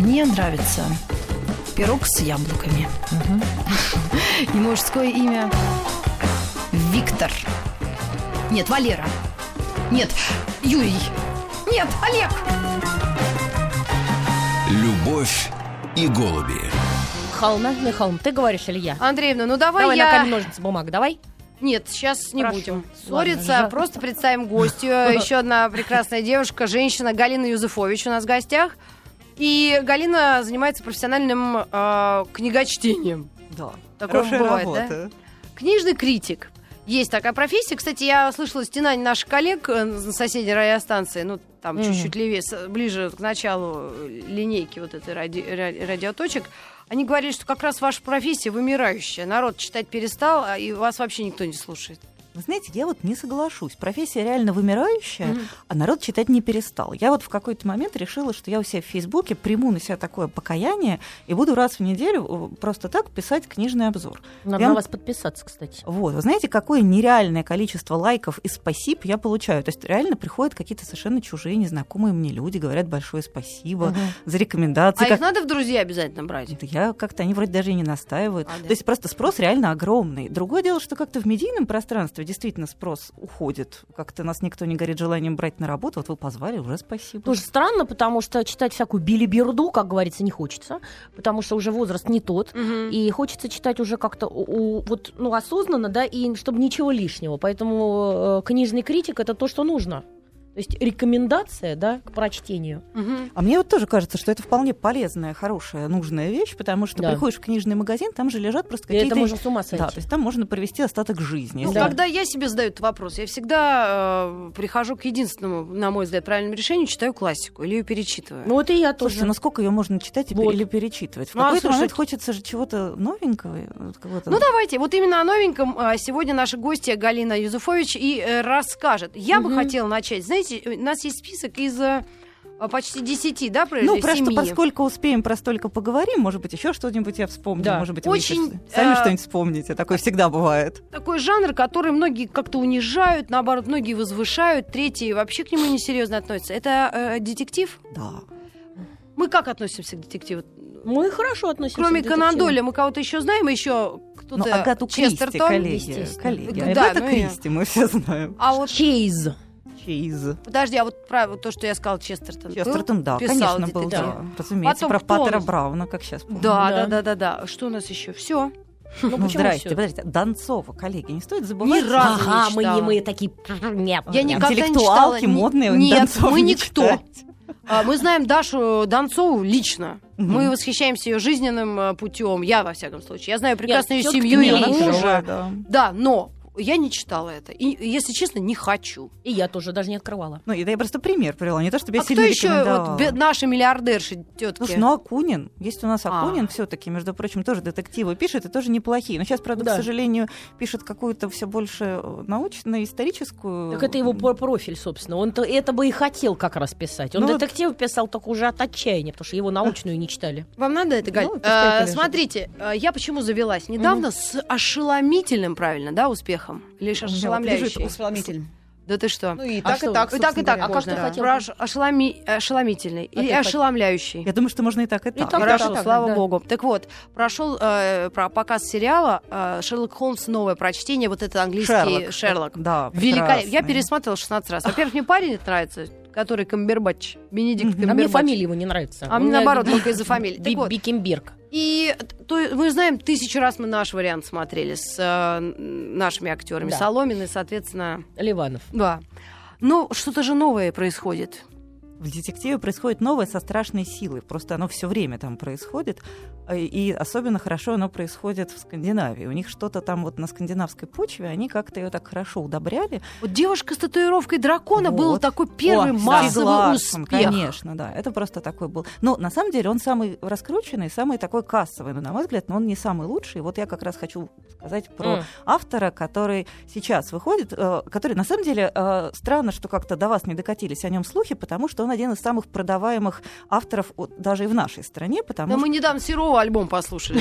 Мне нравится пирог с яблоками. И мужское имя Виктор. Нет, Валера. Нет, Юрий. Нет, Олег. Любовь и голуби. Холм, Михаил, ты говоришь или я? Андреевна, ну давай, Давай я... на камень, ножницы, бумага, давай. Нет, сейчас не Хорошо. будем Ладно, ссориться. жа- Просто представим гостью. Еще одна прекрасная девушка, женщина Галина Юзефович у нас в гостях. И Галина занимается профессиональным э, книгочтением. Да. Такое Хорошая бывает, работа. да? Книжный критик. Есть такая профессия. Кстати, я слышала стенание наших коллег, э, соседей радиостанции, ну, там Мгм. чуть-чуть левее, ближе к началу линейки вот этой ради- ра- радиоточек. Они говорили, что как раз ваша профессия вымирающая. Народ читать перестал, а и вас вообще никто не слушает. Вы знаете, я вот не соглашусь. Профессия реально вымирающая, а народ читать не перестал. Я вот в какой-то момент решила, что я у себя в Фейсбуке приму на себя такое покаяние и буду раз в неделю э, просто так писать книжный обзор. Надо Я- на вас подписаться, кстати. Вот, вы знаете, какое нереальное количество лайков и спасибо я получаю. То есть реально приходят какие-то совершенно чужие, незнакомые мне люди, говорят большое спасибо Мгм. за рекомендации. А как- их надо в друзья обязательно брать? Да Я как-то, они вроде даже и не настаивают. А, да. То есть просто спрос реально огромный. Другое дело, что как-то в медийном пространстве действительно спрос уходит. Как-то нас никто не горит желанием брать на работу. Вот вы позвали, уже спасибо. Тоже странно, потому что читать всякую билиберду, как говорится, не хочется, потому что уже возраст не тот. Мгм. И хочется читать уже как-то вот, ну, осознанно, да, и чтобы ничего лишнего. Поэтому э, книжный критик это то, что нужно. То есть рекомендация, да, к прочтению. Мгм. А мне вот тоже кажется, что это вполне полезная, хорошая, нужная вещь, потому что Да. приходишь в книжный магазин, там же лежат просто И это какие-то... можно с ума сойти. Да, то есть там можно провести остаток жизни. Ну, Да. когда я себе задаю этот вопрос, я всегда э, прихожу к единственному, на мой взгляд, правильному решению, читаю классику или ее перечитываю. Ну, вот и я тоже. Слушайте, ну сколько ее можно читать Вот. или перечитывать? В Ну, а какой-то момент слушайте- хочется же чего-то новенького. какого-то- Ну давайте, вот именно о новеньком а, сегодня наша гостья Галина Юзуфович и э, расскажет. Я бы Мгм. хотела начать. Знаете, у нас есть список из э, а, почти 10, да, про Ну, про что, семьи. поскольку успеем, про столько поговорим, может быть, еще что-нибудь я вспомню, Да. может быть, вы Очень, еще сами э, что-нибудь вспомните. Такое всегда бывает. Такой жанр, который многие как-то унижают, наоборот, многие возвышают, третьи вообще к нему несерьезно относятся. Это э, детектив? Да. Мы как относимся к детективу? Мы хорошо относимся Кроме к детективу. Конан Дойля, мы кого-то еще знаем, еще кто-то... Ну, Агату Кристи, Честертон? коллеги. коллеги. Да, Агата ну и- Кристи, мы все знаем. А вот, Чейз. Чейз. подожди, а вот про вот то, что я сказал, Честертон. был? Честертон, да, Писал конечно, был, детектив. да. Разумеется, Потом про Паттера? Брауна, как сейчас помню. Да, Да. да, да, да, да. Что у нас еще? Все. Ну, Ну, здрасте, всё? подождите. Донцова, коллеги, не стоит забывать. Ни разу Ага, не мы, читала. мы такие... Нет, Я нет. никогда не читала. Модные, Нет, мы не никто. читать. А, Мы знаем Дашу Донцову лично. Мгм. Мы восхищаемся ее жизненным путем. Я, во всяком случае. Я знаю прекрасно ее всё-таки семью и нет, она мужа. да. Да, но я не читала это. И, если честно, не хочу. И я тоже даже не открывала. Ну, это я просто пример привела, не то, чтобы я а кто сильно еще рекомендовала. вот, наши миллиардерши, тетки? Слушай, ну Акунин, есть у нас А. Акунин все-таки, между прочим, тоже детективы пишет, и тоже неплохие. Но сейчас, правда, Да. к сожалению, пишет какую-то все больше э, научно-историческую. Так это его про- профиль, собственно. Он то это бы и хотел как раз писать. Он Ну вот- детектив писал только уже от отчаяния, потому что его научную не читали. Вам надо это, Галь? Ну, А, полежит. смотрите, а, я почему завелась? Недавно с ошеломительным, правильно, да, успехом? Лишь меня вот ошеломляющий. лежит Ошеломительный. Да ты что? Ну и А так, что? и так, И так, и так. собственно А как говоря, ты можно. хотел? Про ош- ошеломи- ошеломительный или ты хот- ошеломляющий. Я думаю, что можно и так, и так. так, Хорошо, так, так, слава да. богу. Так вот, прошел э, про показ сериала э, Шерлок Холмс новое прочтение, вот это английский Шерлок. Да, Великолепно. Я пересматривала 16 раз. Во-первых, мне парень это нравится, который Камбербатч, Бенедикт Мгм. А мне Камбербатч. фамилия его не нравится. А мне наоборот, только из-за фамилии. Так Би- вот, Бикенберг. и то, мы знаем, тысячу раз мы наш вариант смотрели с э, нашими актерами. Да. Соломин и, соответственно, Ливанов. да. Ну, что-то же новое происходит. В детективе происходит новое со страшной силой. Просто оно все время там происходит. Э, И особенно хорошо оно происходит в Скандинавии. У них что-то там вот на скандинавской почве, они как-то ее так хорошо удобряли. Вот девушка с татуировкой дракона был Вот. такой первый О, массовый согласна, успех. Конечно, да. Это просто такой был. Но на самом деле он самый раскрученный, самый такой кассовый. Но, на мой взгляд, но он не самый лучший. Вот я как раз хочу сказать про М. автора, который сейчас выходит, э, который на самом деле э, странно, что как-то до вас не докатились о нем слухи, потому что он он один из самых продаваемых авторов даже и в нашей стране, потому Да что мы недавно Серова альбом послушали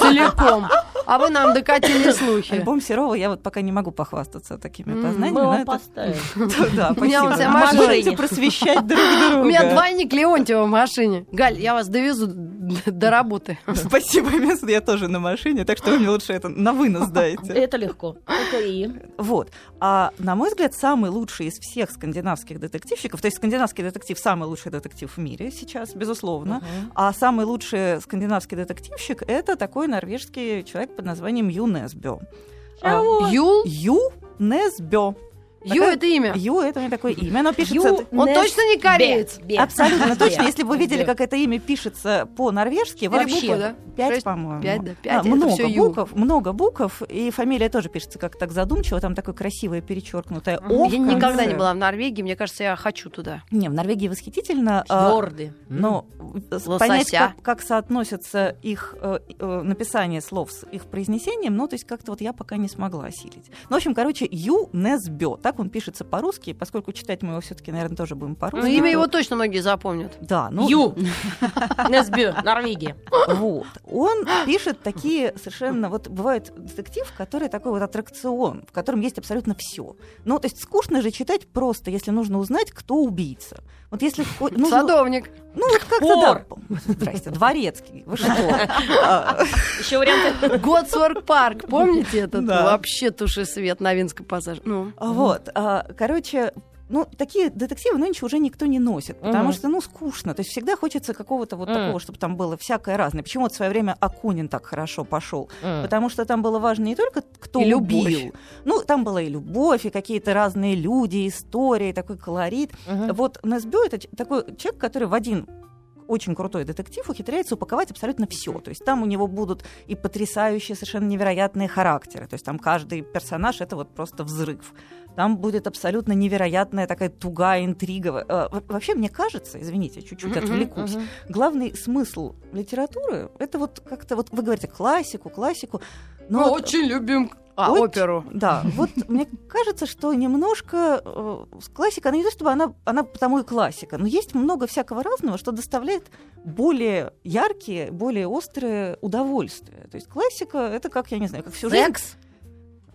целиком. А вы нам докатили слухи. альбом Серова я вот пока не могу похвастаться такими познаниями. Мы это- поставим. Да, спасибо. Можете просвещать друг друга. У меня двойник Леонтьева в машине. Галь, я вас довезу до работы. Спасибо, я тоже на машине, так что вы мне лучше это на вынос дайте. Это легко. Это и. Вот. А на мой взгляд, самый лучший из всех скандинавских детективщиков, то есть скандинавский детектив самый лучший детектив в мире сейчас, безусловно. Мгм. А самый лучший скандинавский детективщик это такой норвежский человек под названием Ю Несбё. А? Ю Несбё. Ю это имя. Ю это у него такое имя. Оно пишется. Ю Он точно не кореец? Бе, бе. Абсолютно точно. Если бы вы видели, как это имя пишется по-норвежски, вообще буквы, да? пять, Шесть? по-моему. Пять, да, А, пять, это много букв, много букв, и фамилия тоже пишется как так задумчиво, там такое красивое перечеркнутое. О. Я никогда не была в Норвегии, мне кажется, я хочу туда. Не, в Норвегии восхитительно. а, Твердый. Но понять, как, как соотносятся их э, э, написание слов с их произнесением, ну, то есть как-то вот я пока не смогла осилить. Ну, в общем, короче, Ю Несбё. Так он пишется по-русски, поскольку читать мы его все-таки, наверное, тоже будем Ну, по-русски. имя то- его точно многие запомнят. Да, ну, Ю. Несбю, Норвегия. Вот. Он пишет такие совершенно... Вот бывает детектив, который такой вот аттракцион, в котором есть абсолютно все. Ну, то есть скучно же читать просто, если нужно узнать, кто убийца. Вот если нужно- Садовник. Ну, вот как-то да. Здрасте, дворецкий. Вы что? А, Еще варианты. Готсворк парк. Помните этот? Вообще туши свет на Винском пассаже. Ну, Вот. А, Короче, ну, такие детективы нынче уже никто не носит, потому Мгм. что, ну, скучно. То есть всегда хочется какого-то вот Мгм. такого, чтобы там было всякое разное. Почему вот в свое время Акунин так хорошо пошел? М. Потому что там было важно не только кто И любовь. убил. Ну, там была и любовь, и какие-то разные люди, истории, такой колорит. Мгм. Вот Несбё это такой человек, который в один очень крутой детектив ухитряется упаковать абсолютно все. То есть там у него будут и потрясающие, совершенно невероятные характеры. То есть там каждый персонаж это вот просто взрыв. Там будет абсолютно невероятная такая тугая интрига. Э, во- Вообще, мне кажется, извините, чуть-чуть отвлекусь, главный смысл литературы это вот как-то вот вы говорите классику, классику. мы но вот- очень любим а, Очень- оперу. да, вот мне кажется, что немножко э, классика, она не то чтобы она, она потому и классика, но есть много всякого разного, что доставляет более яркие, более острые удовольствия. То есть классика это как, я не знаю, как всю жизнь. Секс.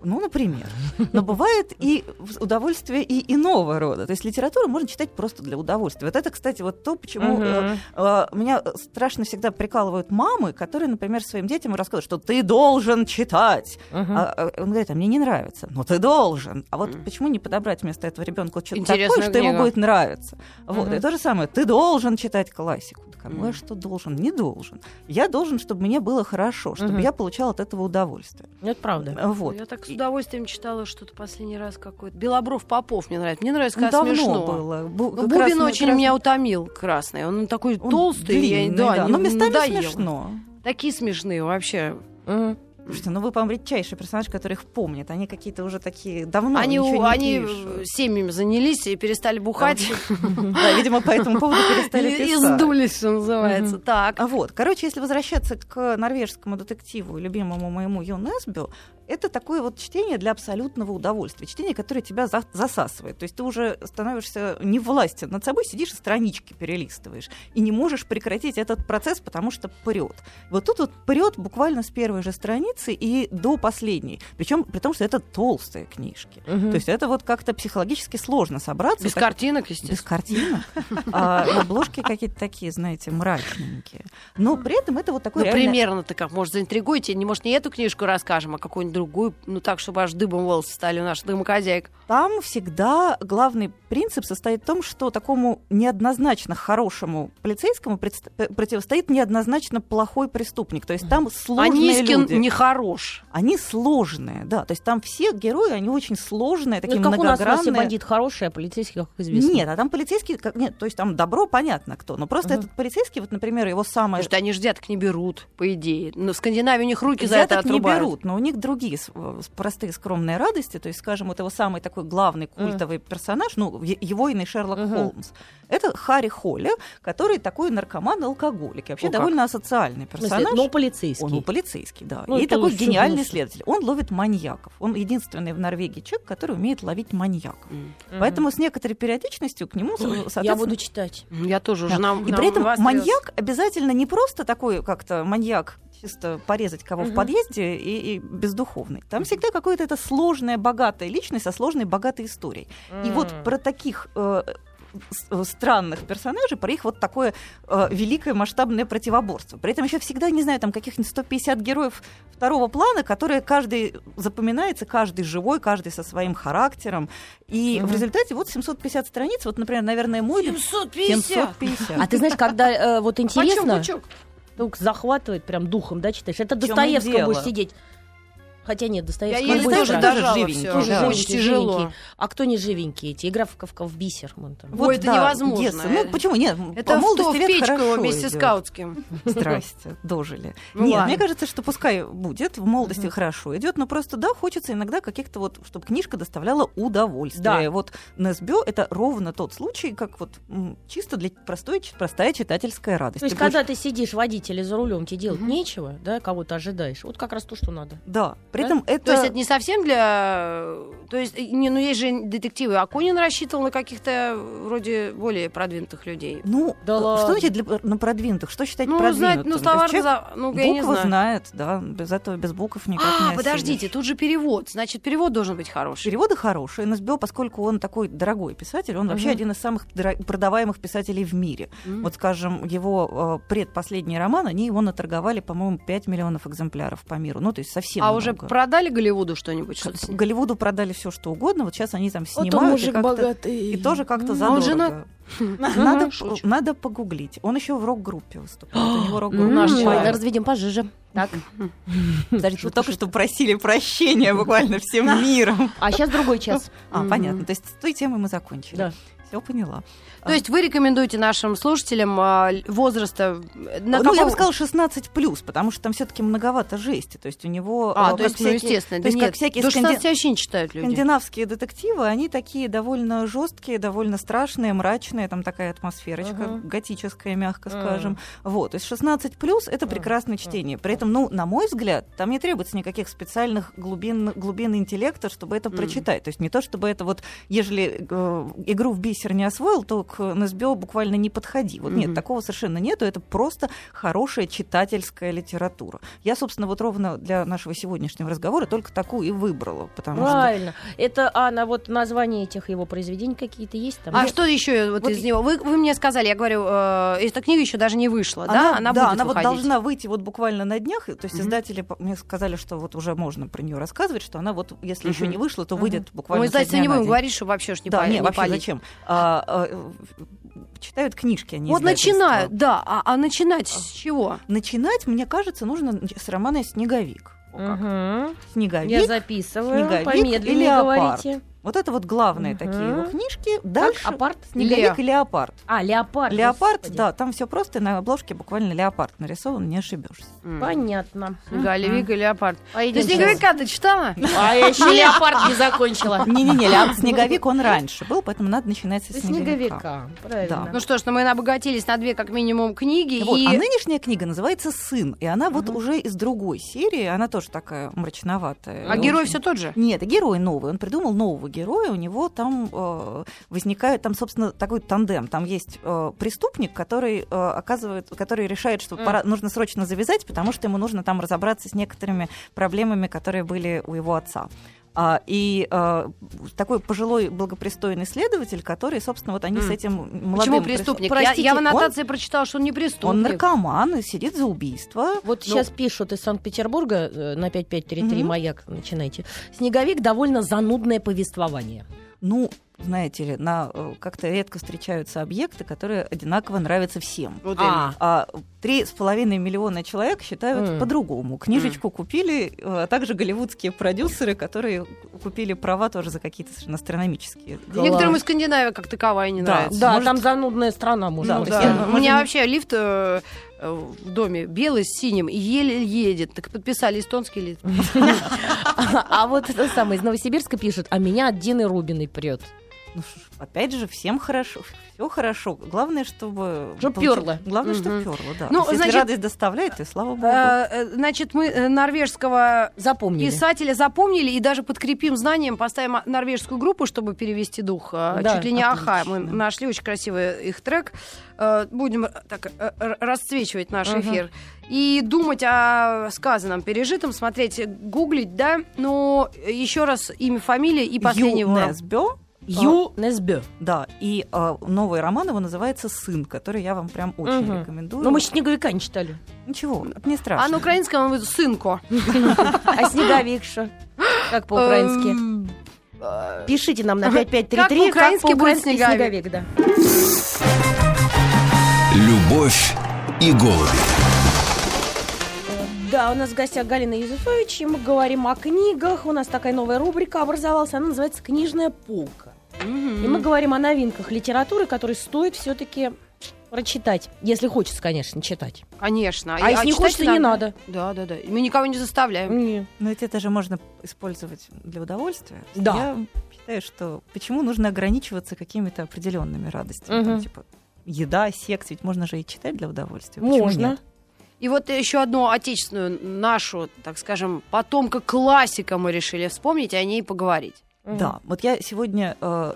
Ну, например. Но бывает и удовольствие и иного рода. То есть литературу можно читать просто для удовольствия. Вот это, кстати, вот то, почему э, Мгм. э, меня страшно всегда прикалывают мамы, которые, например, своим детям рассказывают, что ты должен читать. Мгм. А, он говорит, а мне не нравится. Ну ты должен. А вот Мгм. почему не подобрать вместо этого ребенку что-то Интересную такое, что ему будет нравиться? Вот. Мгм. И то же самое. Ты должен читать классику. Так, а ну, а что должен? Не должен. Я должен, чтобы мне было хорошо, чтобы Мгм. я получал от этого удовольствие. Это правда. Вот. Я так с удовольствием читала что-то последний раз какой-то. Белобров Попов мне нравится. Мне нравится, Ну, когда давно смешно. было. Бу- Ну, как раз Бубин очень как раз- меня утомил, красный. Он такой он толстый. я- длинный, да, да, не- но местами надоел. смешно. Такие смешные вообще. Мгм. Слушайте, ну вы, по-моему, редчайший персонаж, их помнит. Они какие-то уже такие давно они ничего не они пишут. семьями занялись и перестали бухать. Да, видимо, по этому поводу перестали И и писать. сдулись, что называется. Так. А вот, короче, если возвращаться к норвежскому детективу, любимому моему Ю Несбю, это такое вот чтение для абсолютного удовольствия. Чтение, которое тебя за- засасывает. То есть ты уже становишься не властен над собой, сидишь и странички перелистываешь. И не можешь прекратить этот процесс, потому что прет. Вот тут вот прет буквально с первой же страницы и до последней. Причем при том, что это толстые книжки. Мгм. То есть это вот как-то психологически сложно собраться. Без Так- картинок, без естественно. картинок. А, и обложки какие-то такие, знаете, мрачненькие. Но при этом это вот такой Ну, реально- примерно-то как, может, заинтригуете. Не, может, не эту книжку расскажем, а какую-нибудь другую, ну, так, чтобы аж дыбом волосы стали у наших домохозяек. Там всегда главный принцип состоит в том, что такому неоднозначно хорошему полицейскому п- противостоит неоднозначно плохой преступник. То есть там сложные Нискин люди. нехорош. Они сложные, да. То есть там все герои, они очень сложные, Ну, такие это как у нас многогранные. бандит хороший, а полицейский, как известно. Нет, а там полицейский, как, нет, то есть там добро понятно кто, но просто Мгм. этот полицейский, вот, например, его самое Потому что они ж взяток не берут, по идее. Но в Скандинавии у них руки за это Взяток не отрубают. берут, но у них другие с- э, простые скромные радости. То есть, скажем, вот его самый такой главный культовый персонаж, ну, его иный Шерлок Мгм. Холмс. Это Харри Холли, который такой наркоман-алкоголик. И вообще О, как. довольно асоциальный В смысле, персонаж. но полицейский. Он ну, полицейский, да. Ну, и такой гениальный лучше. следователь. Он ловит маньяков. Он единственный в Норвегии человек, который умеет ловить маньяков. маньяк. М. Поэтому с некоторой периодичностью к нему, со- я соответственно, буду читать. Я тоже да. жена. И при этом маньяк обязательно не просто такой как-то маньяк чисто порезать кого в Мгм. подъезде и, и бездуховный. Там всегда какая-то это сложная, богатая личность со сложной, богатой историей. И вот про таких э, э, странных персонажей, про их вот такое э, великое масштабное противоборство. При этом еще всегда, не знаю, там каких-нибудь 150 героев второго плана, которые каждый запоминается, каждый живой, каждый со своим характером. И Мгм. в результате вот 750 страниц, вот, например, наверное, мой... 750. 750. А ты знаешь, когда э, вот Почем интересно, пучок? Вдруг захватывает прям духом, да, читаешь. Это Достоевского будешь сидеть. Хотя нет, Я Достоевского еле Достоевский тоже дожала живенький. Тоже да. Очень тяжело. живенький. А кто не живенький? Эти игра в, в, в бисер. Вон там. Ой, это невозможно. детство. Ну, почему? Нет, Это по в, в печку хорошо вместе с идёт. Каутским. Здрасте, дожили. Ну Нет, ладно. мне кажется, что пускай будет, в молодости хорошо идет, но просто, да, хочется иногда каких-то вот, чтобы книжка доставляла удовольствие. Да. Вот Несбё это ровно тот случай, как вот чисто для простой, простая читательская радость. То есть, Ты будешь- когда ты сидишь водитель и за рулем, тебе делать нечего, да, кого-то ожидаешь. Вот как раз то, что надо. Да, при Да? этом это... То есть это не совсем для... То есть, не, ну есть же детективы. Акунин рассчитывал на каких-то вроде более продвинутых людей. Ну, Да э, что ладно. значит для, на продвинутых? Что считать Ну, продвинутым? знать, ну, То есть словарный человек за... Ну, я не буквы знаю. знает, да, без этого, без букв никак А, не подождите, осилишь. тут же перевод. Значит, перевод должен быть хороший. Переводы хорошие. НСБО, поскольку он такой дорогой писатель, он вообще Мгм. один из самых продаваемых писателей в мире. М. Вот, скажем, его э, предпоследний роман, они его наторговали, по-моему, 5 миллионов экземпляров по миру. Ну, то есть совсем А уже много. Продали Голливуду что-нибудь? Ним? Голливуду продали все, что угодно. Вот сейчас они там Вот он снимают. и, мужик как-то- богатый. и тоже как-то М. задорого. Он женат? Надо, надо погуглить. Он еще в рок-группе выступает. У него рок-группа. наш М. человек разведем пожиже. Так. Подождите, вы только что просили прощения буквально всем миром. А сейчас другой час. А, понятно. То есть с той темой мы закончили. Все поняла. То есть вы рекомендуете нашим слушателям а, возраста... э, На ну, какого- я бы сказала 16 плюс, потому что там все-таки многовато жести. То есть у него. А, э, то есть, ну, всякие- естественно. То да есть, нет, как всякие До сканди- 16 вообще не читают люди. скандинавские детективы, они такие довольно жесткие, довольно страшные, мрачные, там такая атмосферочка, Мгм. готическая, мягко Мгм. скажем. Вот, то есть 16 плюс это прекрасное чтение. При этом, ну, на мой взгляд, там не требуется никаких специальных глубин, глубин интеллекта, чтобы это Мгм. прочитать. То есть не то, чтобы это вот, ежели э, игру в бисер не освоил, то к НСБО буквально не подходи. Вот нет, Мгм. такого совершенно нету. Это просто хорошая читательская литература. Я, собственно, вот ровно для нашего сегодняшнего разговора только такую и выбрала, потому что Правильно. Это, а на вот название этих его произведений какие-то есть там? А Нет? что еще вот, Вот из него? Вы, вы мне сказали, я говорю, э, эта книга еще даже не вышла, да? Она да, будет она вот выходить. должна выйти вот буквально на днях. То есть Мгм. издатели по- мне сказали, что вот уже можно про нее рассказывать, что она вот, если еще Мгм. не вышла, то Мгм. выйдет Ну, буквально Мы, знаете, дня не будем говорить, что вообще ж не Да, па- не, не вообще палить. зачем? А, а, читают книжки, они Вот начинают, да. А, а начинать с чего? Начинать, мне кажется, нужно с романа «Снеговик». Мгм. «Снеговик». Я записываю. Снеговик Помедленнее леопард. говорите. Вот это вот главные Мгм. такие его книжки. Дальше Как? Апарт? «Снеговик» Ле. и «Леопард». А, леопард. Леопард, господи. да, там все просто, и на обложке буквально леопард нарисован, не ошибешься. М. Понятно. Снеговик и леопард. Ты снеговика ты читала? А я еще леопард не закончила. Не-не-не, леопард снеговик он раньше был, поэтому надо начинать со снеговика. снеговика. Правильно. Ну что ж, ну мы обогатились на две как минимум книги. Вот, и... А нынешняя книга называется «Сын», и она вот уже из другой серии, она тоже такая мрачноватая. А герой все тот же? Нет, герой новый. Он придумал нового героя. У него там э, возникает, там, собственно, такой тандем. Там есть э, преступник, который э, оказывает, который решает, что Мгм. пора, нужно срочно завязать, потому что ему нужно там разобраться с некоторыми проблемами, которые были у его отца. А, и э, такой пожилой благопристойный следователь, который, собственно, вот они М. с этим молодым... Почему прис- преступник? Простите, я, я в он- аннотации прочитала, что он не преступник. Он наркоман и сидит за убийство. Вот Ну. сейчас пишут из Санкт-Петербурга э, на 5533 Мгм. «Маяк», начинайте. «Снеговик» довольно занудное повествование. Ну, знаете ли, на, э, как-то редко встречаются объекты, которые одинаково нравятся всем. Вот А, А три с половиной миллиона человек считают М. по-другому. Книжечку купили, э, а также голливудские продюсеры, которые купили права тоже за какие-то совершенно астрономические. именно. Некоторым из Скандинавии как таковая не Да. нравится. да, может- там занудная страна, Да, можно Ну то да. я- У меня вообще лифт э, в доме белый с синим и еле едет. Так подписали эстонский лифт. А вот это самое из Новосибирска пишет, а меня от Дины Рубиной прет. Ну, опять же, всем хорошо, все хорошо. Главное, чтобы... Чтоб получить- пёрло. Главное, Мгм. чтобы перло, да. Ну, значит- если радость доставляет, то и слава богу. Э, э, Значит, мы э, норвежского Запомнили. писателя запомнили и даже подкрепим знанием, поставим норвежскую группу, чтобы перевести дух. Да, Чуть ли не аха. Мы отлично. нашли очень красивый их трек. Будем так расцвечивать наш Мгм. эфир. И думать о сказанном, пережитом, смотреть, гуглить, да. Но еще раз имя, фамилия и последний Ю ворон. Несбё, Ю Несбё. да, и э, новый роман его называется «Сын», который я вам прям очень Мгм. рекомендую. Ну, мы снеговика не читали. Ничего, это не страшно. А на украинском он «сынко». А снеговикша? Как по-украински? Эм, Пишите нам на Как 5533, по-украински будет по-украински снеговик. снеговик, да. Любовь и голуби. Да, у нас в гостях Галина Юзефович, и мы говорим о книгах. У нас такая новая рубрика образовалась, она называется «Книжная полка». Мгм. И мы говорим о новинках литературы, которые стоит все-таки прочитать. Если хочется, конечно, читать. Конечно. А если не читать хочется, не надо. Да, да, да. И Мы никого не заставляем. Не. Но ведь это же можно использовать для удовольствия. Да. Я считаю, что почему нужно ограничиваться какими-то определенными радостями? Там, Мгм. типа еда, секс, ведь можно же и читать для удовольствия. Почему Можно. нет? И вот еще одну отечественную, нашу, так скажем, потомка классика мы решили вспомнить и о ней поговорить. Да, вот я сегодня э,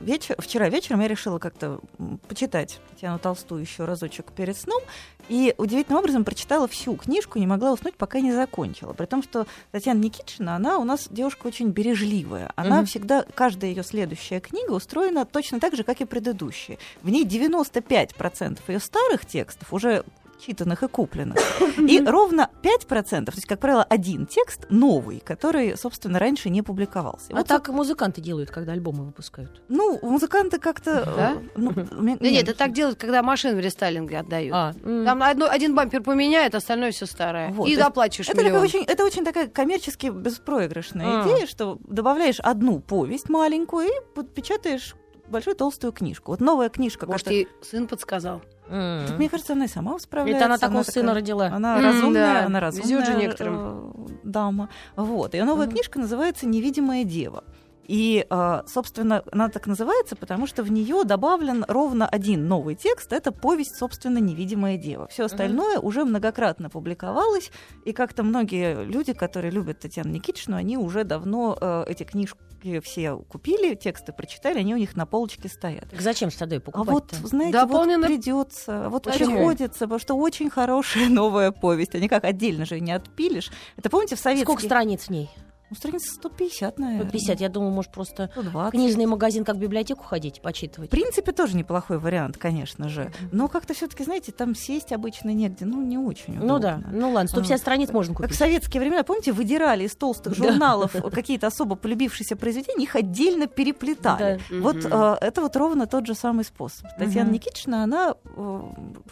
вечер, вчера вечером я решила как-то почитать Татьяну Толстую еще разочек перед сном, и удивительным образом прочитала всю книжку, не могла уснуть, пока не закончила. При том, что Татьяна Никитична, она у нас девушка очень бережливая. Она Мгм. всегда, каждая ее следующая книга устроена точно так же, как и предыдущие. В ней 95% ее старых текстов уже читанных и купленных. И ровно 5%, то есть, как правило, один текст новый, который, собственно, раньше не публиковался. А Вот так музыканты делают, когда альбомы выпускают. ну, музыканты как-то... Да? э, ну, Да нет, не, это так делают, когда машины в рестайлинге отдают. А. Там одно- один бампер поменяет, остальное все старое. Вот, и доплачешь Это, миллион. очень, это очень такая коммерчески беспроигрышная А. идея, что добавляешь одну повесть маленькую и подпечатаешь большую толстую книжку. Вот новая книжка. Может, как-то- ей сын подсказал. Так, мне кажется, она и сама справляется. Это она такого такая- сына родила. Она М, разумная, да. она разумная же некоторым. э, дама. Вот. Ее новая Мгм. книжка называется «Невидимая дева». И, э, собственно, она так называется, потому что в нее добавлен ровно один новый текст. Это повесть, собственно, «Невидимая дева». Все остальное уже многократно публиковалось, и как-то многие люди, которые любят Татьяну Никитичну, они уже давно э, эти книжки все купили, тексты прочитали, они у них на полочке стоят. Так зачем же тогда ее А покупать вот, знаете, Дополнено- вот придется, вот Почему? приходится, потому что очень хорошая новая повесть. Они как отдельно же не отпилишь. Это помните в советских... Сколько страниц в ней? Ну, страниц 150, наверное. 150. Я думаю, может, просто 120. в книжный магазин как в библиотеку ходить, почитывать. В принципе, тоже неплохой вариант, конечно же. Но как-то все-таки, знаете, там сесть обычно негде. Ну, не очень удобно. Ну да, ну ладно, 150 страниц можно Как в купить. советские времена, помните, выдирали из толстых Да. журналов какие-то особо полюбившиеся произведения, их отдельно переплетали. Да. Вот Мгм. э, это вот ровно тот же самый способ. Татьяна Мгм. Никитична, она э,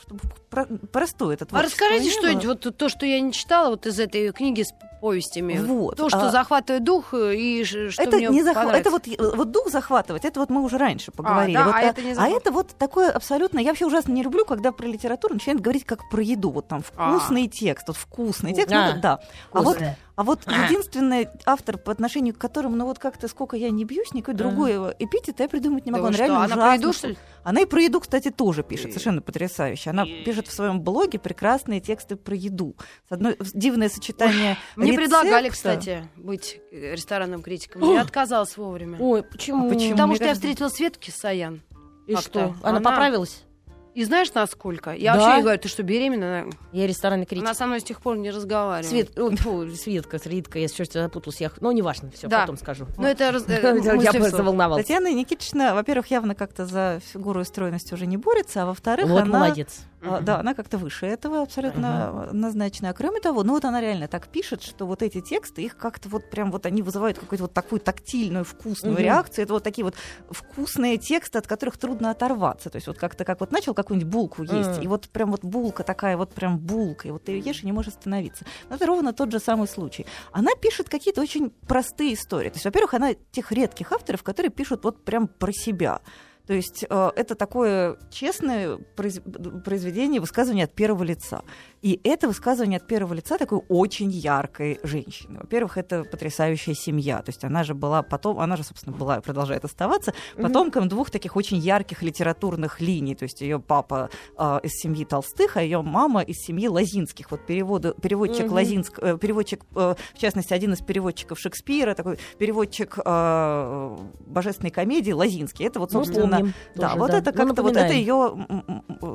чтобы про- простой этот А расскажите что-нибудь, вот то, что я не читала вот из этой книги с повестями. Вот, То, что а- захватывает дух э, и что это мне не захва- это вот, вот дух захватывать, это вот мы уже раньше поговорили. да, Вот, а э, это не захват- это вот такое абсолютно... Я вообще ужасно не люблю, когда про литературу начинают говорить как про еду. Вот там вкусный текст, вот вкусный текст. ну, А. вот, да. А вот. А вот единственный автор, по отношению к которому, ну вот как-то сколько я не бьюсь, никакой другой его эпитет я придумать не Да могу. вы Он что, реально она про ужасно еду, вкус- что ли? Она и про еду, кстати, тоже пишет, совершенно потрясающе. Она пишет в своем блоге прекрасные тексты про еду. С одной дивное сочетание Мне предлагали, кстати, быть ресторанным критиком. Я отказалась вовремя. Ой, почему? А почему? Потому мне что я кажется- встретила Светку Саян. И Как-то. что? Она, Она- поправилась? И знаешь, насколько? Я Да? вообще ей говорю, ты что, беременна? Я ресторанный критик. Она со мной с тех пор не разговаривает. Свет, о, тьфу, Светка, Ритка, я что-то запуталась. Я... Ну, неважно, все, Да. потом скажу. Ну, это раз- э, Я просто заволновалась. Татьяна Никитична, во-первых, явно как-то за фигуру и стройность уже не борется, а во-вторых, Вот она... молодец. А, Да, она как-то выше этого абсолютно однозначно. А кроме того, ну вот она реально так пишет, что вот эти тексты, их как-то вот прям вот они вызывают какую-то вот такую тактильную, вкусную реакцию. Это вот такие вот вкусные тексты, от которых трудно оторваться. То есть вот как-то как вот начал какую-нибудь булку есть, и вот прям вот булка такая вот прям булка, и вот ты ее ешь и не можешь остановиться. Но это ровно тот же самый случай. Она пишет какие-то очень простые истории. То есть, во-первых, она тех редких авторов, которые пишут вот прям про себя. То есть э, это такое честное произ- произведение, высказывание от первого лица. И это высказывание от первого лица такой очень яркой женщины. Во-первых, это потрясающая семья. То есть она же была потом, она же, собственно, была и продолжает оставаться потомком двух таких очень ярких литературных линий. То есть ее папа э, из семьи Толстых, а ее мама из семьи Лазинских. Вот переводы, переводчик Мгм. Лазинск, э, переводчик, э, в частности, один из переводчиков Шекспира, такой переводчик э, божественной комедии Лазинский. Это вот, Мы собственно, помним да, тоже, вот да. это Ну, как-то вот это ее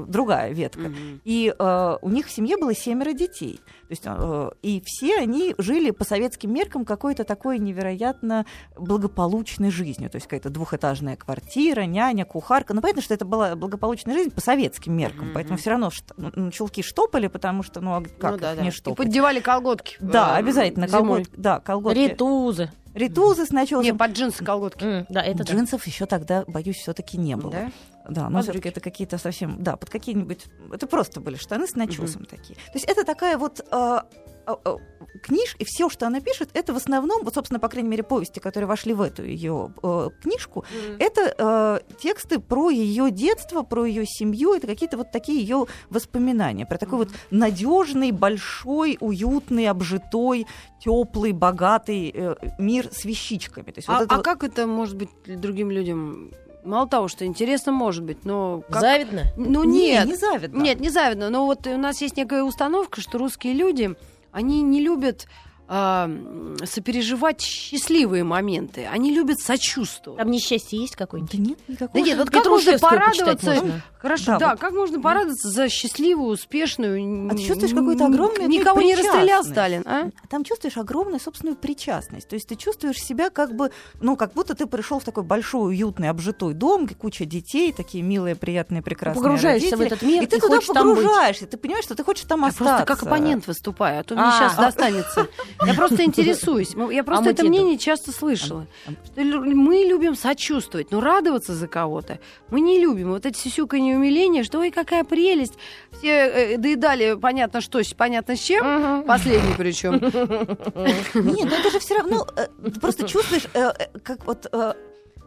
другая ветка. Мгм. И э, у них в семье было семеро детей. То есть, э, и все они жили по советским меркам какой-то такой невероятно благополучной жизнью. То есть какая-то двухэтажная квартира, няня, кухарка. Ну, понятно, что это была благополучная жизнь по советским меркам. Мгм. Поэтому все равно шт- ну, чулки штопали, потому что, ну, а как ну, да, их да. не И штопать? поддевали колготки. Да, э, обязательно. Колгот, да, колготки. Ритузы. Ритузы с начесом. Не, под джинсы колготки. М, Да, это да. Джинсов еще тогда, боюсь, все-таки не было. Да? Да, но все-таки это какие-то совсем, да, под какие-нибудь, это просто были штаны с начесом такие. То есть это такая вот а, а, а, книж, и все, что она пишет, это в основном, вот, собственно, по крайней мере, повести, которые вошли в эту ее э, книжку, это э, тексты про ее детство, про ее семью, это какие-то вот такие ее воспоминания, про такой вот надежный, большой, уютный, обжитой, теплый, богатый э, мир с вещичками. То есть А, вот это а как это может быть другим людям? Мало того, что интересно может быть, но... Как... Завидно? Ну Не, нет, не завидно. Нет, не завидно. Но вот у нас есть некая установка, что русские люди, они не любят а, м, сопереживать счастливые моменты. Они любят сочувствовать. Там несчастье есть какое-нибудь? Да нет никакого. Да нет, вот как можно порадоваться... можно. Хорошо, Да, да, вот. как можно порадоваться за счастливую, успешную... А ты чувствуешь какую-то огромную Никого не расстрелял Сталин, а? Там чувствуешь огромную собственную причастность. То есть ты чувствуешь себя как бы, ну, как будто ты пришел в такой большой, уютный, обжитой дом, где куча детей, такие милые, приятные, прекрасные Погружаешься в родители. этот мир и ты и туда хочешь там быть. погружаешься. Ты понимаешь, что ты хочешь там Я остаться. просто как оппонент выступаю, а то мне А. сейчас достанется. Я просто интересуюсь. Ну, Я просто мы это мнение часто слышала. Что лю- мы любим сочувствовать, но радоваться за кого-то мы не любим. Вот эти сюсюканье умиления, что ой, какая прелесть. Все э, доедали понятно что, понятно с чем. Последний причем. Нет, ну это же все равно, э, ты просто чувствуешь, э, э, как вот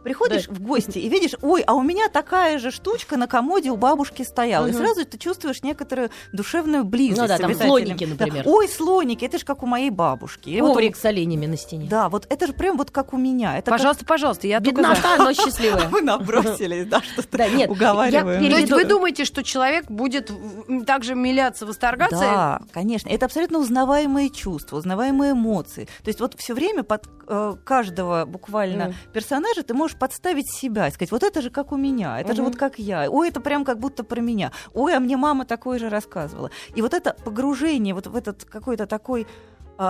приходишь в гости и видишь, ой, а у меня такая же штучка на комоде у бабушки стояла. И Мгм. сразу ты чувствуешь некоторую душевную близость. Ну да, там слоники, Да. например. Ой, слоники, это же как у моей бабушки. Или вот Коврик с оленями на стене. Да, вот это же прям вот как у меня. Это как- Пожалуйста, пожалуйста, я только. Беднота, но счастливая. Вы набросились, да, что-то Да, нет, уговариваем. я То есть вы думаете, что человек будет также миляться, восторгаться? Да, конечно. Это абсолютно узнаваемые чувства, узнаваемые эмоции. То есть вот все время под э, каждого буквально персонажа ты можешь подставить себя и сказать, вот это же как у меня, это же Мгм. вот как я. Ой, это прям как будто про меня. Ой, а мне мама такое же рассказывала. И вот это погружение вот в этот какой-то такой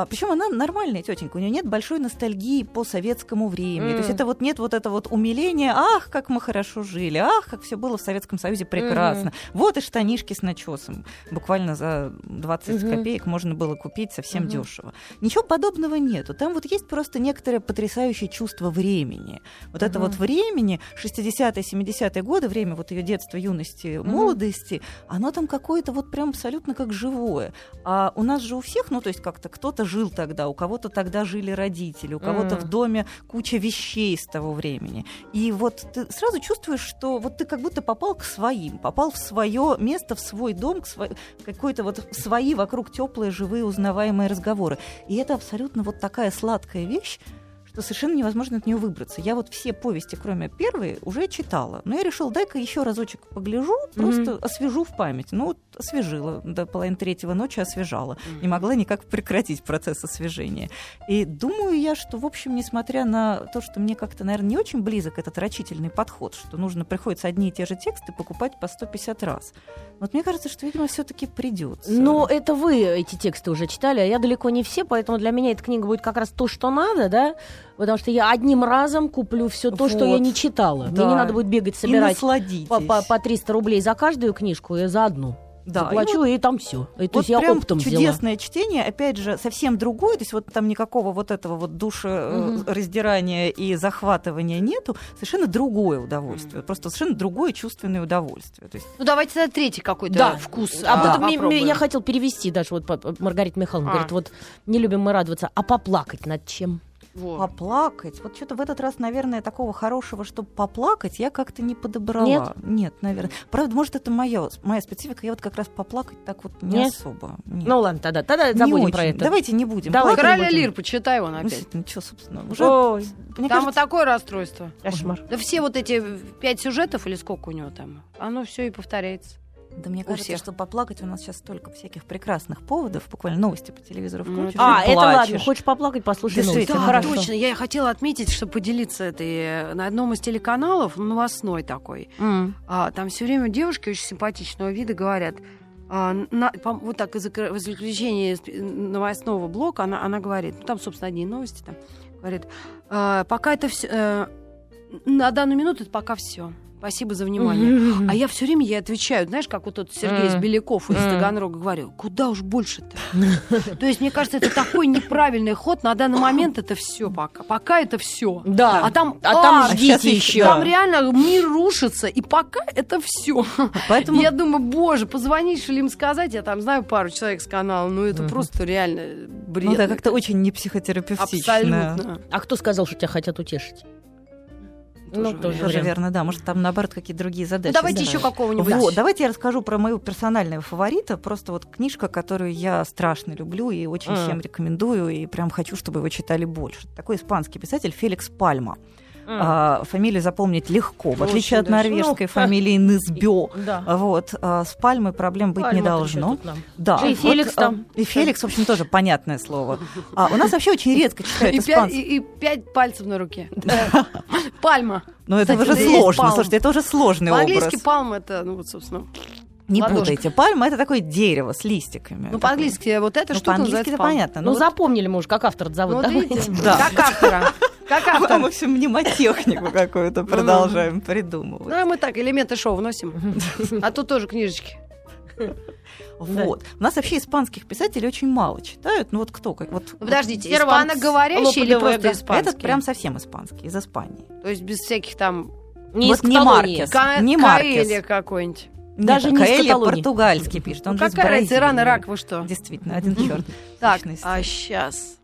причем она нормальная тетенька, у нее нет большой ностальгии по советскому времени. То есть это вот нет вот это вот умиления, ах, как мы хорошо жили, ах, как все было в Советском Союзе прекрасно. Вот и штанишки с начесом. Буквально за 20 Мгм. копеек можно было купить совсем Мгм. дешево. Ничего подобного нету. Там вот есть просто некоторое потрясающее чувство времени. Вот это Мгм. вот времени, 60-е, 70-е годы, время вот ее детства, юности, Мгм. молодости, оно там какое-то вот прям абсолютно как живое. А у нас же у всех, ну то есть как-то кто-то жил тогда, у кого-то тогда жили родители, у кого-то Мгм. в доме куча вещей с того времени. И вот ты сразу чувствуешь, что вот ты как будто попал к своим, попал в свое место, в свой дом, к сво- какой-то вот свои вокруг теплые, живые, узнаваемые разговоры. И это абсолютно вот такая сладкая вещь, что совершенно невозможно от нее выбраться. Я вот все повести, кроме первой, уже читала. Но я решила, дай-ка еще разочек погляжу, просто освежу в память. Ну, вот освежила. До половины третьего ночи освежала. Не могла никак прекратить процесс освежения. И думаю я, что, в общем, несмотря на то, что мне как-то, наверное, не очень близок этот рачительный подход, что нужно, приходится одни и те же тексты покупать по 150 раз. Вот мне кажется, что, видимо, все-таки придется. Но это вы эти тексты уже читали, а я далеко не все, поэтому для меня эта книга будет как раз то, что надо, да, потому что я одним разом куплю все то, что я Вот. не читала. Мне Да. не надо будет бегать, И собирать насладитесь. по, по, по 300 рублей за каждую книжку и за одну. Да, и Заплачу, и, там все. То Вот есть я прям оптом взяла. чудесное чтение, опять же, совсем другое, то есть вот там никакого вот этого вот душераздирания и захватывания нету, совершенно другое удовольствие, просто совершенно другое чувственное удовольствие. То есть Ну, давайте тогда третий какой-то Да, вкус. А а, вот мне- мне- попробуем. я хотел перевести даже, вот Маргарита Михайловна А. говорит, вот не любим мы радоваться, а поплакать над чем? Во. Поплакать. Вот что-то в этот раз, наверное, такого хорошего, чтобы поплакать, я как-то не подобрала. Нет? Нет, наверное. Правда, может, это моё, моя специфика. Я вот как раз поплакать так вот не Нет? особо. Нет. Ну ладно, тогда, тогда Не забудем очень. про это. Давайте не будем. Давай. Короля. Лир, почитай он Ну, опять. действительно, чё, собственно, уже, Ой, мне Там кажется, вот такое расстройство. кошмар. Да все вот эти пять сюжетов или сколько у него там, оно все и повторяется. Да мне У кажется, всех. что поплакать у нас сейчас столько всяких прекрасных поводов, буквально новости по телевизору Ну, включишь. А, это ладно. Хочешь поплакать, послушай новости. Действительно, Да, Хорошо. точно. Я хотела отметить, что поделиться этой э, на одном из телеканалов, новостной такой. М. А, там все время девушки очень симпатичного вида говорят. а, на- по- вот так из, заключении сп- новостного блока она, она говорит, ну там, собственно, одни новости там, говорит, а, пока это все, на данную минуту это пока все. Спасибо за внимание. А я все время ей отвечаю, знаешь, как вот тот Сергей Мгм. Беляков из. Таганрога говорил, куда уж больше-то? То есть, мне кажется, это такой неправильный ход. На данный момент это все пока. Пока это все. Да. А там, А там ждите еще. Там реально мир рушится, и пока это все. Поэтому Я думаю, боже, позвонишь или им сказать, я там знаю пару человек с канала, ну это просто реально бред. ну да, как-то очень не психотерапевтично. Абсолютно. А кто сказал, что тебя хотят утешить? Ну, Тоже тоже верно, да. Может, там, наоборот, какие-то другие задачи. Ну, давайте Да. еще какого-нибудь. Вот, давайте я расскажу про моего персонального фаворита. Просто вот книжка, которую я страшно люблю и очень М. всем рекомендую, и прям хочу, чтобы его читали больше. Такой испанский писатель Феликс Пальма. А, фамилию запомнить легко, в отличие Очень от норвежской Ну, фамилии Нызбё. Да. Вот, а, с Пальмой проблем быть не Пальма-то ещё должно. Да, И вот, Феликс а, там. И Феликс, в общем, тоже понятное слово. А, у нас вообще очень редко читают И пять, испанский. и- и пять пальцев на руке. Пальма. Но это Кстати, уже сложно. палм. Слушайте, это уже сложный образ. По-английски палма это, ну вот, собственно. Не ладошка. путайте. Пальма это такое дерево с листиками. Ну, по-английски вот эта Ну, штука по-английски называется это палма. понятно. Ну, вот запомнили мы уже, как автор Ну, зовут. вот Давайте. видите, Да. как автора. Как Мы, в автор. общем, мнемотехнику какую-то продолжаем придумывать. Ну, а мы так, элементы шоу вносим. А тут тоже книжечки. Вот. У нас вообще испанских писателей очень мало читают. Ну вот кто? Как, вот, Подождите, Сервант, испаноговорящий или просто испанский? Этот прям совсем испанский, из Испании. То есть без всяких там... Не Вот не. Маркес. Ка- Не Каэля Маркес. какой-нибудь. Даже Нет, не Каталонии. португальский пишет. Он Ну, какая разница, Ирак, вы что? Действительно, один черт. Так, а сейчас...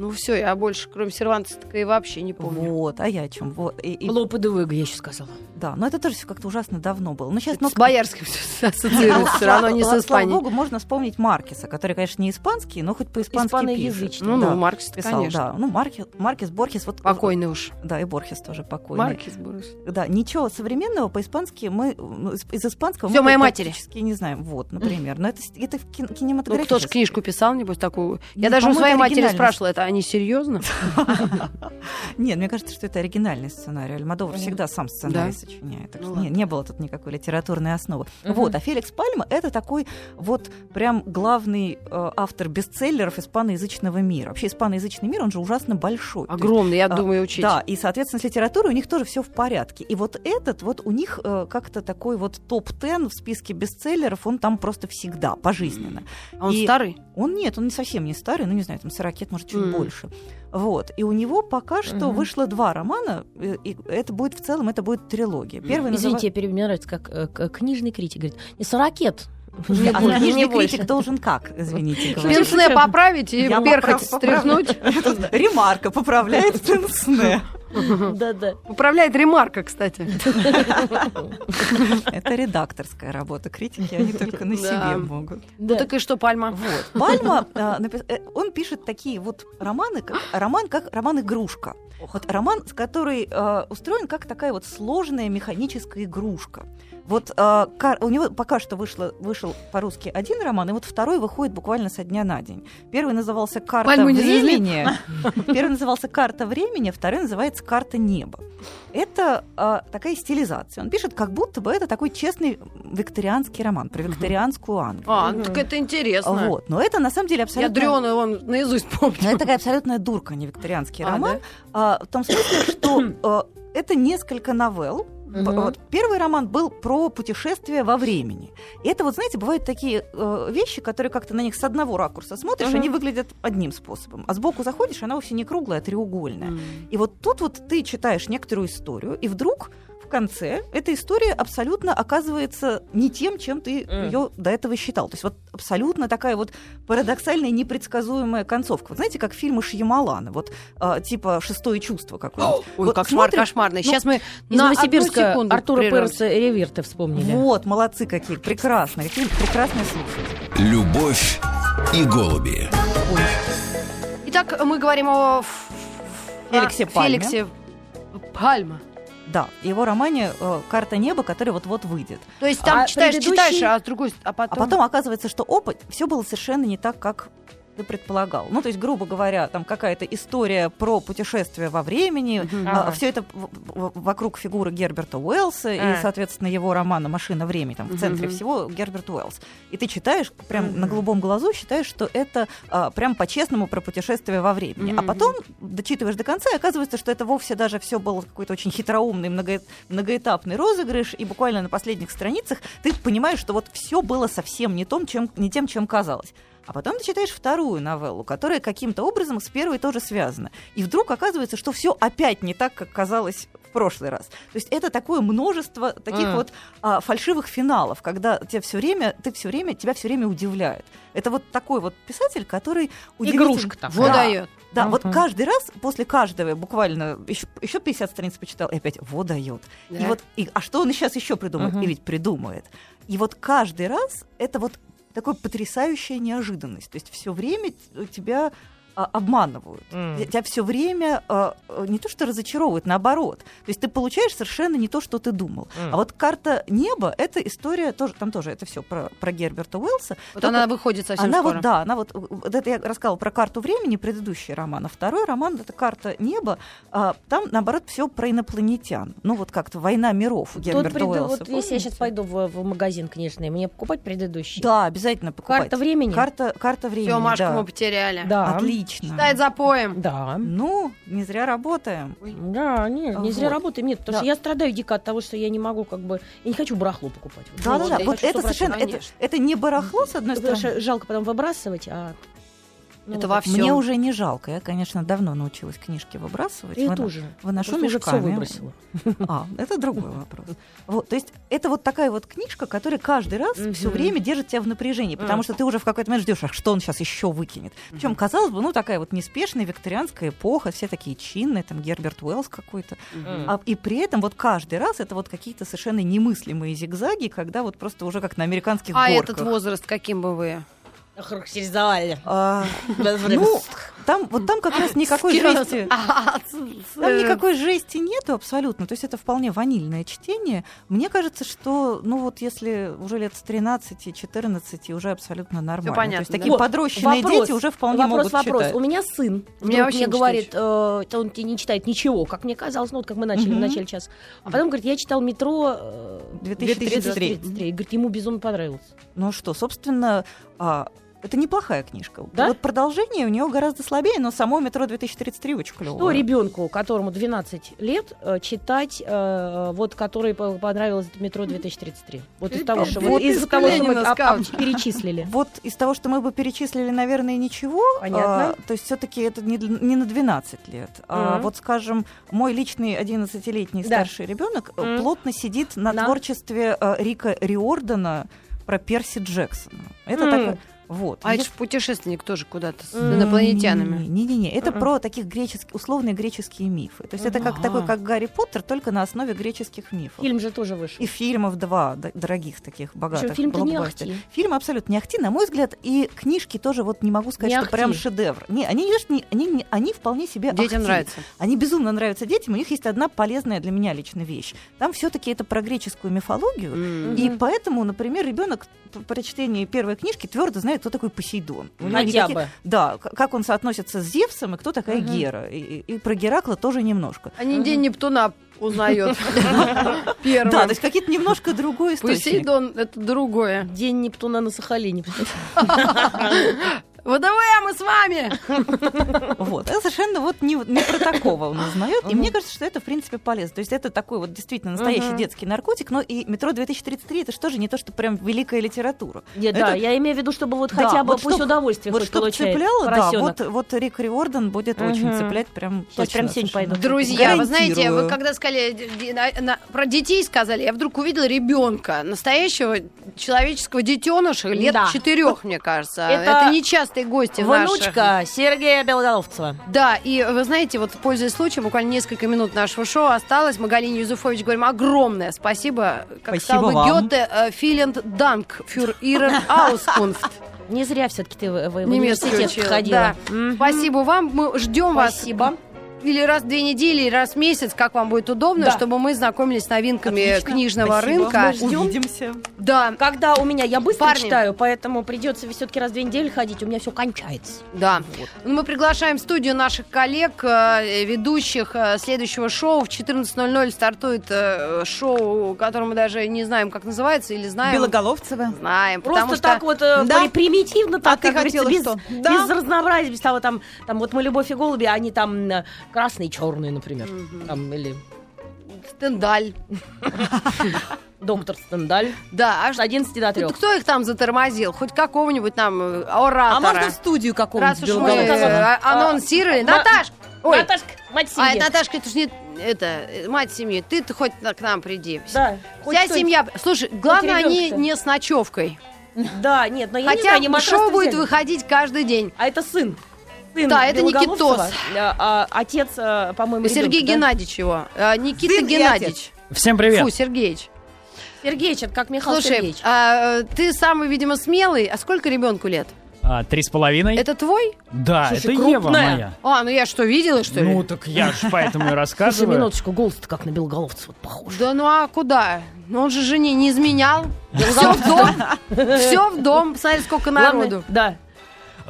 Ну все, я больше, кроме серванта и вообще не помню. Вот, а я о чем? Вот, и- и- Лопе де Вега, я еще сказала. Да, но это тоже все как-то ужасно давно было. Ну, сейчас, Это ну, с Боярским ассоциируется, все равно не с Слава Испанией. богу, можно вспомнить Маркеса, который, конечно, не испанский, но хоть по-испански пишет. Ну, ну, Да, Маркс, писал, конечно. да. Ну, Маркес, Маркес, Борхес, вот... Покойный уж. Да, и Борхес тоже покойный. Маркис Борис. Да, ничего современного по-испански мы ну, из испанского Всё мы моей матери. не знаем. Вот, например. Но это, с- это в кин- Ну, кинематографически. кто ж книжку писал, небось, такую? Я даже у своей матери спрашивала, это они серьезно? Нет, мне кажется, что это оригинальный сценарий. Альмадовар всегда сам сценарий Так Ну что не, не было тут никакой литературной основы. Мгм. Вот, а Феликс Пальма это такой вот прям главный э, автор бестселлеров испаноязычного мира. Вообще испаноязычный мир, он же ужасно большой. То есть Огромный, я а, думаю, учить. Да, и, соответственно, с литературой у них тоже все в порядке. И вот этот, вот у них э, как-то такой вот топ-10 в списке бестселлеров, он там просто всегда, пожизненно. А он и- старый? Он нет, он не совсем не старый, ну, не знаю, там 40 лет, может, чуть М. больше. Вот. И у него пока что Мгм. вышло два романа, э, и это будет в целом, это будет трилогия. Первый Извините, я называ- перебью, мне нравится, как э, книжный критик говорит. Не 40 лет. Не, а больше, книжный критик должен как, извините, говорить? Пенсне поправить и Я перхоть стряхнуть. Ремарка поправляет пенсне. Да-да. Управляет ремарка, кстати. Это редакторская работа. Критики, они только на Да. себе могут. Ну так и что, Пальма? Вот. Пальма, напис- э, он пишет такие вот романы, как роман, как роман игрушка. Вот роман, с который э, устроен как такая вот сложная механическая игрушка. Вот э, кар- у него пока что вышло, вышел по-русски один роман, и вот второй выходит буквально со дня на день. Первый назывался «Карта Пальму времени». Первый назывался «Карта времени», второй называется «Карта неба». Это э, такая стилизация. Он пишет, как будто бы это такой честный викторианский роман про викторианскую Англию. А, ну так это интересно. Вот. Но это на самом деле Я абсолютно... дрёна, он наизусть помню. Но это такая абсолютная дурка, не викторианский А, роман. А, в том смысле, что э, это несколько новелл. П- Вот, первый роман был про путешествие во времени. И это вот, знаете, бывают такие э, вещи, которые как-то на них с одного ракурса смотришь, Мгм. они выглядят одним способом. А сбоку заходишь, она вовсе не круглая, а треугольная. И вот тут вот ты читаешь некоторую историю, и вдруг конце эта история абсолютно оказывается не тем, чем ты Мгм. ее до этого считал. То есть вот абсолютно такая вот парадоксальная, непредсказуемая концовка. Вот знаете, как фильмы Шьямалана, вот а, типа «Шестое чувство» какое-нибудь. Ой, Вот кошмар смотрим- кошмарный. ну, Сейчас мы на Новосибирска секунду Артура прервемся. Переса Реверты вспомнили. Вот, молодцы какие, прекрасно, какие прекрасные слушатели. Любовь и голуби. Итак, мы говорим о Феликсе Пальме. Феликсе Пальма. Да, его романе э, «Карта неба», который вот-вот выйдет. То есть там А читаешь, предыдущий- читаешь, а с другой, а А потом... потом оказывается, что опыт, все было совершенно не так, как ты предполагал. Ну, то есть, грубо говоря, там какая-то история про путешествие во времени, Мгм. Ага. все это вокруг фигуры Герберта Уэллса и, А. соответственно, его романа «Машина времени». Там в центре Мгм. всего Герберт Уэллс. И ты читаешь, прям Мгм. на голубом глазу считаешь, что это а, прям по-честному про путешествие во времени. А Мгм. потом дочитываешь до конца, и оказывается, что это вовсе даже все был какой-то очень хитроумный, много- многоэтапный розыгрыш, и буквально на последних страницах ты понимаешь, что вот все было совсем не, том, чем, не тем, чем казалось. А потом ты читаешь вторую новеллу, которая каким-то образом с первой тоже связана. И вдруг оказывается, что все опять не так, как казалось в прошлый раз. То есть это такое множество таких Мгм. вот а, фальшивых финалов, когда тебя все время, ты все время, тебя все время удивляет. Это вот такой вот писатель, который Игрушка. Вот Да. дает. Да, вот Мгм. каждый раз после каждого буквально еще, еще 50 страниц почитал, и опять вот дает. И вот, и, а что он сейчас еще придумает? Мгм. И ведь придумает. И вот каждый раз это вот такая потрясающая неожиданность. То есть все время т- тебя а, обманывают. М. Т- Тебя все время а, а, не то что разочаровывают, наоборот. То есть ты получаешь совершенно не то, что ты думал. М. А вот карта неба это история тоже, там тоже это все про, про Герберта Уэллса. Вот Только она выходит совсем она скоро. вот, да, она вот, вот это я рассказывала про карту времени, предыдущий роман, а второй роман это карта неба, а, там, наоборот, все про инопланетян. Ну, вот как-то война миров у Герберта преду- Уэллса. вот если я сейчас помните? пойду в, в магазин книжный, мне покупать предыдущий? Да, обязательно покупать. Карта времени? Карта, карта времени, Все, Машку да. мы потеряли. Да. Отлично. Читает за поем. Да. Ну, не зря работаем. Да, нет, не зря Вот. работаем. Нет, потому Да. что я страдаю дико от того, что я не могу как бы... Я не хочу барахло покупать. Вот, Да, да, Вот хочу это 100%. совершенно, это, это не барахло, с одной Потому стороны. что жалко потом выбрасывать, а... ну, Это во всем. Мне уже не жалко. Я, конечно, давно научилась книжки выбрасывать. Я тоже. Выношу Просто уже все мешками. выбросила. А, это другой вопрос. Вот, то есть это вот такая вот книжка, которая каждый раз Мгм. все время держит тебя в напряжении, потому Мгм. что ты уже в какой-то момент ждешь, а что он сейчас еще выкинет. Причем, казалось бы, ну такая вот неспешная викторианская эпоха, все такие чинные, там Герберт Уэллс какой-то. Мгм. А, и при этом вот каждый раз это вот какие-то совершенно немыслимые зигзаги, когда вот просто уже как на американских А горках. этот возраст каким бы вы? Характеризовали. А, ну, там, вот там как раз никакой жести. Там никакой жести нету абсолютно. То есть это вполне ванильное чтение. Мне кажется, что, ну вот если уже лет с 13-14 уже абсолютно нормально. понятно, То есть да. такие Вот, подрощенные вопрос, дети уже вполне вопрос, могут вопрос. читать. У меня сын. У вообще мне не говорит, э, он тебе не читает ничего, как мне казалось, ну вот как мы начали в Мгм. начале часа. А потом говорит, я читал метро э, 2033. 2033. И говорит, ему безумно понравилось. Ну что, собственно, а, это неплохая книжка. Да? Вот продолжение у нее гораздо слабее, но само метро 2033 очень клево. Что ребенку, которому 12 лет, э, читать, э, вот который по- понравилось метро 2033? Вот из того, что, вот из из того, что мы об- об- перечислили. Вот из того, что мы бы перечислили, наверное, ничего. Понятно. А, то есть все-таки это не, не на 12 лет. А Мгм. вот, скажем, мой личный 11-летний Да. старший ребенок э, Мгм. плотно сидит на, На? творчестве э, Рика Риордана про Перси Джексона. Это М. такое... Вот. А это Есть- ж путешественник тоже куда-то с инопланетянами. Не-не-не, это про таких греческих, условные греческие мифы. То есть это как такой, как Гарри Поттер, только на основе греческих мифов. Фильм же тоже вышел. И фильмов два дорогих таких, богатых. Фильм-то не ахти. Фильм абсолютно не ахти, на мой взгляд, и книжки тоже вот не могу сказать, что прям шедевр. Не, они, не- они, они вполне себе Детям ахти. нравится. Они безумно нравятся детям, у них есть одна полезная для меня лично вещь. Там все-таки это про греческую мифологию, и поэтому, например, ребенок при чтении первой книжки твердо знает, кто такой Посейдон. Хотя никаких- бы. Да, как он соотносится с Зевсом и кто такая Мгм. Гера. И, и- про Геракла тоже немножко. Они А день Нептуна узнает первым. Да, то есть какие-то немножко другой источник. Посейдон — это другое. День Нептуна на Сахалине. Вот ВДВ, мы с вами! Вот. Это совершенно вот не, не про такого он узнает. И мне кажется, что это, в принципе, полезно. То есть это такой вот действительно настоящий детский наркотик, но и «Метро 2033» это что же не то, что прям великая литература. Это- Да, я имею в виду, чтобы вот хотя бы пусть чтоб- удовольствие Вот хоть что получает цепляло, да, вот, вот Рик Риордан будет очень цеплять прям Сейчас прям совершенно. пойду. Друзья, вы знаете, вы когда сказали на- про детей сказали, я вдруг увидела ребенка, настоящего человеческого детеныша, лет четырех, мне кажется. Это Это, нечастые гости наших. Внучка Сергея Белоголовцева. Да, и вы знаете, вот пользуясь случаем, буквально несколько минут нашего шоу осталось. Мы Галине Юзуфович говорим огромное спасибо. Как Спасибо сказал бы вам. Гёте, э, «Vielen Dank für Ihre Auskunft». Не зря все-таки ты в, в университет ходила. да. Мгм. Спасибо вам. Мы ждем вас. Спасибо. Или раз в две недели, или раз в месяц, как вам будет удобно, Да. чтобы мы знакомились с новинками Отлично. книжного Спасибо. рынка. Мы ждем. Увидимся. Да, Когда у меня, я быстро Парни. читаю, поэтому придется все-таки раз в две недели ходить, у меня все кончается. да. Ну, Мы приглашаем в студию наших коллег, э, ведущих э, следующего шоу. В 14.00 стартует э, шоу, которое мы даже не знаем, как называется, или знаем. Белоголовцева. Знаем, Просто потому что... так вот Да. при- примитивно, так, А ты хотела без, что? без Да. разнообразия, без того, там, там вот мы любовь и голуби, а они там э, красные, черные, например. Там, или Стендаль. доктор Стендаль. Да, а С 11 до 3. Кто, кто их там затормозил? Хоть какого-нибудь там э, оратора. А можно в студию Раз какого-нибудь уж мы э, анонсировали. А, Наташ! Ой, Наташка, мать а, семьи. Наташка, это ж не... Это, э, мать семьи, ты-то хоть на- к нам приди. Да, хоть Вся кто-нибудь. семья... Слушай, главное, они ребёнка-то. не с ночевкой. Да, нет, но я не Хотя знаю, не матрас шоу будет взяли. выходить каждый день. А это сын. Сын Да, это. Никитос. А, а, отец, а, по-моему, Сергей ребёнка, да? Геннадьевич его. А, Никита Сын Геннадьевич. Всем привет. Фу, Сергеевич. Сергеич, это как Михаил Слушай, Сергеевич. а, э, ты самый, видимо, смелый. А сколько ребенку лет? А, Три с половиной. Это твой? Да, Слушай, это Ева крупная. моя. А, ну я что, видела, что ли? Ну, так я ж поэтому и Слушай, рассказываю. минуточку, голос-то как на Белоголовца вот похож. Да ну а куда? Ну он же жене не изменял. Все в дом. Все в дом. Смотри, сколько народу. Да.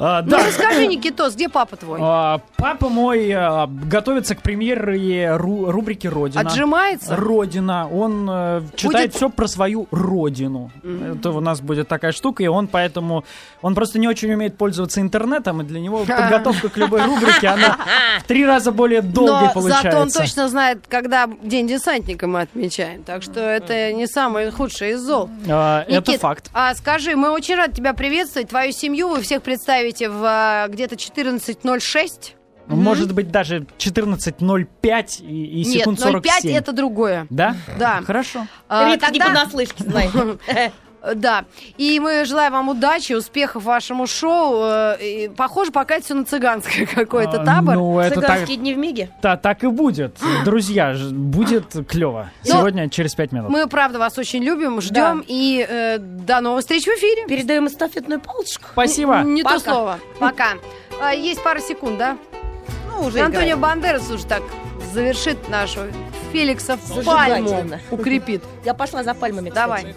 А, Ну да. расскажи, Никитос, где папа твой? А, папа мой а, готовится к премьере ру- рубрики «Родина». Отжимается? Родина. Он э, читает Будет- все про свою родину. Это у нас будет такая штука, и он поэтому... Он просто не очень умеет пользоваться интернетом, и для него подготовка к любой рубрике, она в три раза более долгой Но получается. зато он точно знает, когда День десантника мы отмечаем. Так что это не самое худшее из зол. А, это Никит, факт. А скажи, мы очень рады тебя приветствовать. Твою семью вы всех представите в а, где-то 14.06. Может быть, даже 14.05 и, и Нет, секунд 47. 0,5 это другое. Да? Да. Хорошо. А, Рита не тогда- понаслышке знает. Да. И мы желаем вам удачи, успехов вашему шоу. Э, и Похоже, пока это все на цыганское какой-то А, табор. Ну, это так, Цыганские дни в Миге. та- так и будет. Друзья, будет клево. Но Сегодня через 5 минут. Мы, правда, вас очень любим, ждем. И э, до новых встреч в эфире. Передаем эстафетную палочку. Спасибо. Не Пока. то слово. Пока. А, Есть пара секунд, да? Ну, уже Антонио играет. Бандерас уже так завершит нашу Феликса в пальму укрепит. Я пошла за пальмами, кстати. Давай.